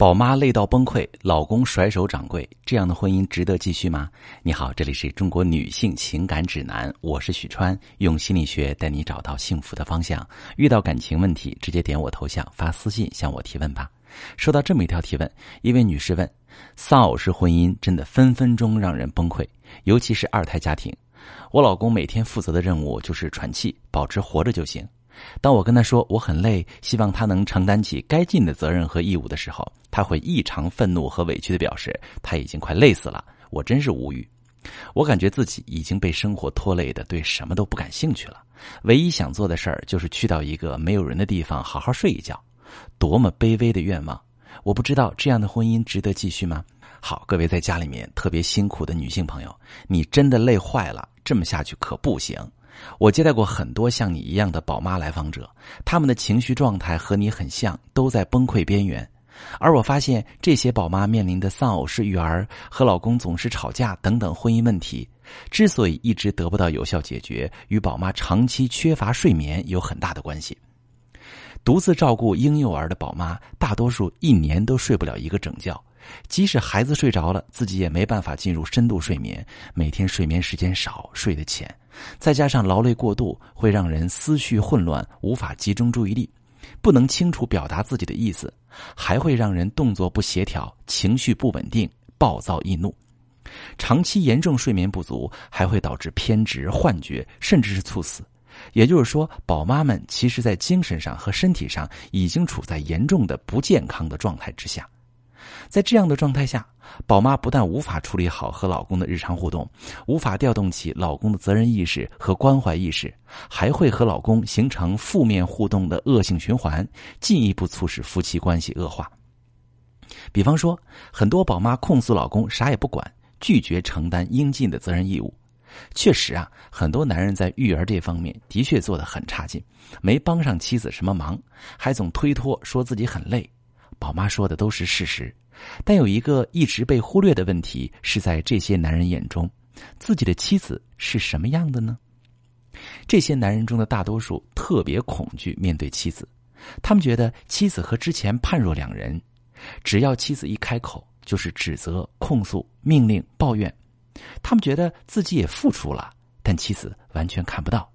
宝妈累到崩溃，老公甩手掌柜，这样的婚姻值得继续吗？你好，这里是中国女性情感指南，我是许川，用心理学带你找到幸福的方向。遇到感情问题，直接点我头像发私信向我提问吧。收到这么一条提问，一位女士问：丧偶式婚姻真的分分钟让人崩溃，尤其是二胎家庭。我老公每天负责的任务就是喘气，保持活着就行。当我跟他说我很累，希望他能承担起该尽的责任和义务的时候，他会异常愤怒和委屈的表示他已经快累死了。我真是无语，我感觉自己已经被生活拖累的对什么都不感兴趣了。唯一想做的事儿就是去到一个没有人的地方好好睡一觉，多么卑微的愿望！我不知道这样的婚姻值得继续吗？好，各位在家里面特别辛苦的女性朋友，你真的累坏了，这么下去可不行。我接待过很多像你一样的宝妈来访者，她们的情绪状态和你很像，都在崩溃边缘。而我发现，这些宝妈面临的丧偶式育儿、和老公总是吵架等等婚姻问题，之所以一直得不到有效解决，与宝妈长期缺乏睡眠有很大的关系。独自照顾婴幼儿的宝妈，大多数一年都睡不了一个整觉。即使孩子睡着了，自己也没办法进入深度睡眠。每天睡眠时间少，睡得浅，再加上劳累过度，会让人思绪混乱，无法集中注意力，不能清楚表达自己的意思，还会让人动作不协调，情绪不稳定，暴躁易怒。长期严重睡眠不足，还会导致偏执、幻觉，甚至是猝死。也就是说，宝妈们其实在精神上和身体上已经处在严重的不健康的状态之下。在这样的状态下，宝妈不但无法处理好和老公的日常互动，无法调动起老公的责任意识和关怀意识，还会和老公形成负面互动的恶性循环，进一步促使夫妻关系恶化。比方说，很多宝妈控诉老公啥也不管，拒绝承担应尽的责任义务。确实啊，很多男人在育儿这方面的确做得很差劲，没帮上妻子什么忙，还总推脱说自己很累。宝妈说的都是事实，但有一个一直被忽略的问题是在这些男人眼中，自己的妻子是什么样的呢？这些男人中的大多数特别恐惧面对妻子，他们觉得妻子和之前判若两人，只要妻子一开口就是指责、控诉、命令、抱怨，他们觉得自己也付出了，但妻子完全看不到，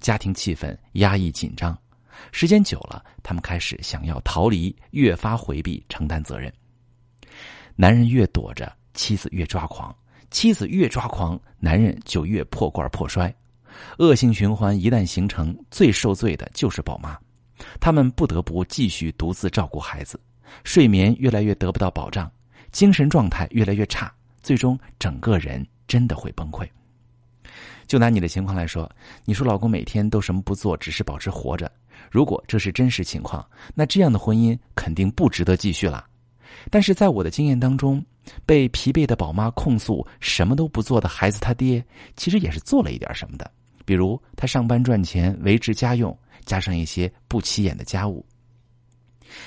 家庭气氛压抑紧张。时间久了，他们开始想要逃离，越发回避承担责任。男人越躲着，妻子越抓狂；妻子越抓狂，男人就越破罐破摔。恶性循环一旦形成，最受罪的就是宝妈。他们不得不继续独自照顾孩子，睡眠越来越得不到保障，精神状态越来越差，最终整个人真的会崩溃。就拿你的情况来说，你说老公每天都什么不做，只是保持活着。如果这是真实情况，那这样的婚姻肯定不值得继续了。但是在我的经验当中，被疲惫的宝妈控诉什么都不做的孩子他爹，其实也是做了一点什么的。比如他上班赚钱维持家用，加上一些不起眼的家务。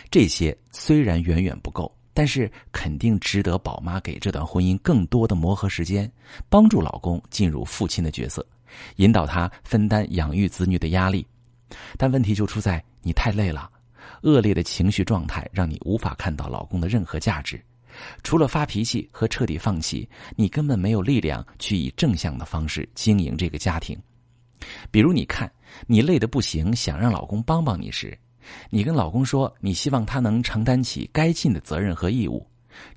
这些虽然远远不够，但是肯定值得宝妈给这段婚姻更多的磨合时间，帮助老公进入父亲的角色，引导他分担养育子女的压力。但问题就出在你太累了，恶劣的情绪状态让你无法看到老公的任何价值，除了发脾气和彻底放弃，你根本没有力量去以正向的方式经营这个家庭。比如，你看你累得不行，想让老公帮帮你时，你跟老公说你希望他能承担起该尽的责任和义务，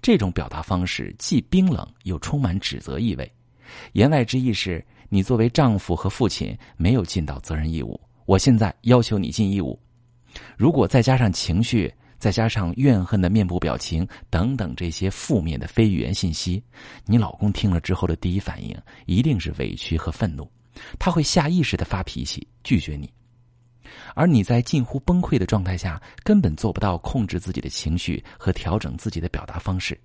这种表达方式既冰冷又充满指责意味，言外之意是你作为丈夫和父亲没有尽到责任义务。我现在要求你尽义务，如果再加上情绪，再加上怨恨的面部表情等等这些负面的非语言信息，你老公听了之后的第一反应一定是委屈和愤怒，他会下意识的发脾气拒绝你，而你在近乎崩溃的状态下，根本做不到控制自己的情绪和调整自己的表达方式。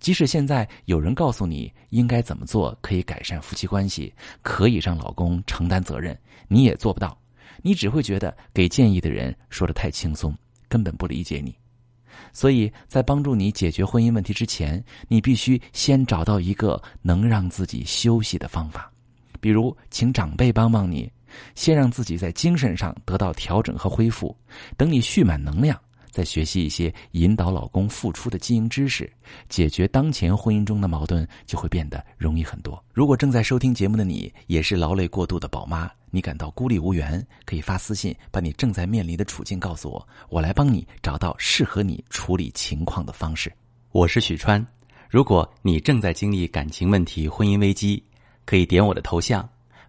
即使现在有人告诉你应该怎么做可以改善夫妻关系，可以让老公承担责任，你也做不到。你只会觉得给建议的人说的太轻松，根本不理解你。所以在帮助你解决婚姻问题之前，你必须先找到一个能让自己休息的方法，比如请长辈帮帮你，先让自己在精神上得到调整和恢复。等你蓄满能量，再学习一些引导老公付出的经营知识，解决当前婚姻中的矛盾就会变得容易很多。如果正在收听节目的你也是劳累过度的宝妈，你感到孤立无援，可以发私信把你正在面临的处境告诉我，我来帮你找到适合你处理情况的方式。我是许川，如果你正在经历感情问题、婚姻危机，可以点我的头像，